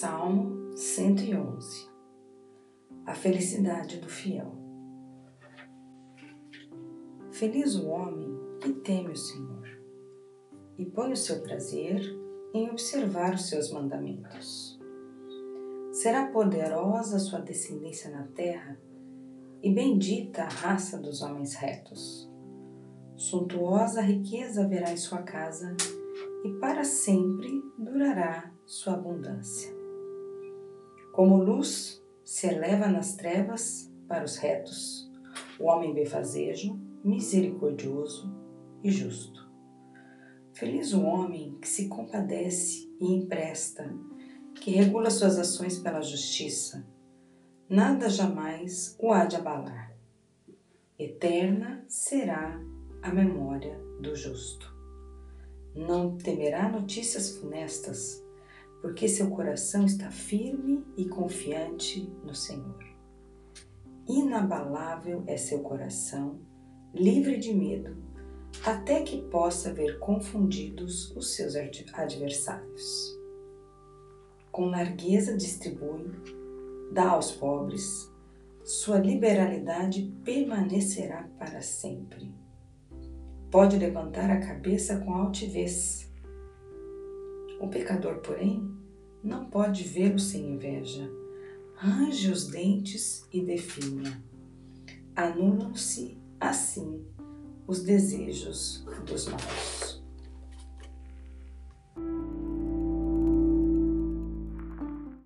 Salmo 111 A felicidade do fiel. Feliz o homem que teme o Senhor e põe o seu prazer em observar os seus mandamentos. Será poderosa sua descendência na terra e bendita a raça dos homens retos. Suntuosa riqueza haverá em sua casa e para sempre durará sua abundância. Como luz se eleva nas trevas para os retos, o homem benfazejo, misericordioso e justo. Feliz o homem que se compadece e empresta, que regula suas ações pela justiça. Nada jamais o há de abalar. Eterna será a memória do justo. Não temerá notícias funestas, porque seu coração está firme e confiante no Senhor. Inabalável é seu coração, livre de medo, até que possa ver confundidos os seus adversários. Com largueza distribui, dá aos pobres, sua liberalidade permanecerá para sempre pode levantar a cabeça com altivez. O pecador, porém, não pode vê-lo sem inveja. Range os dentes e definha. Anulam-se, assim, os desejos dos maus.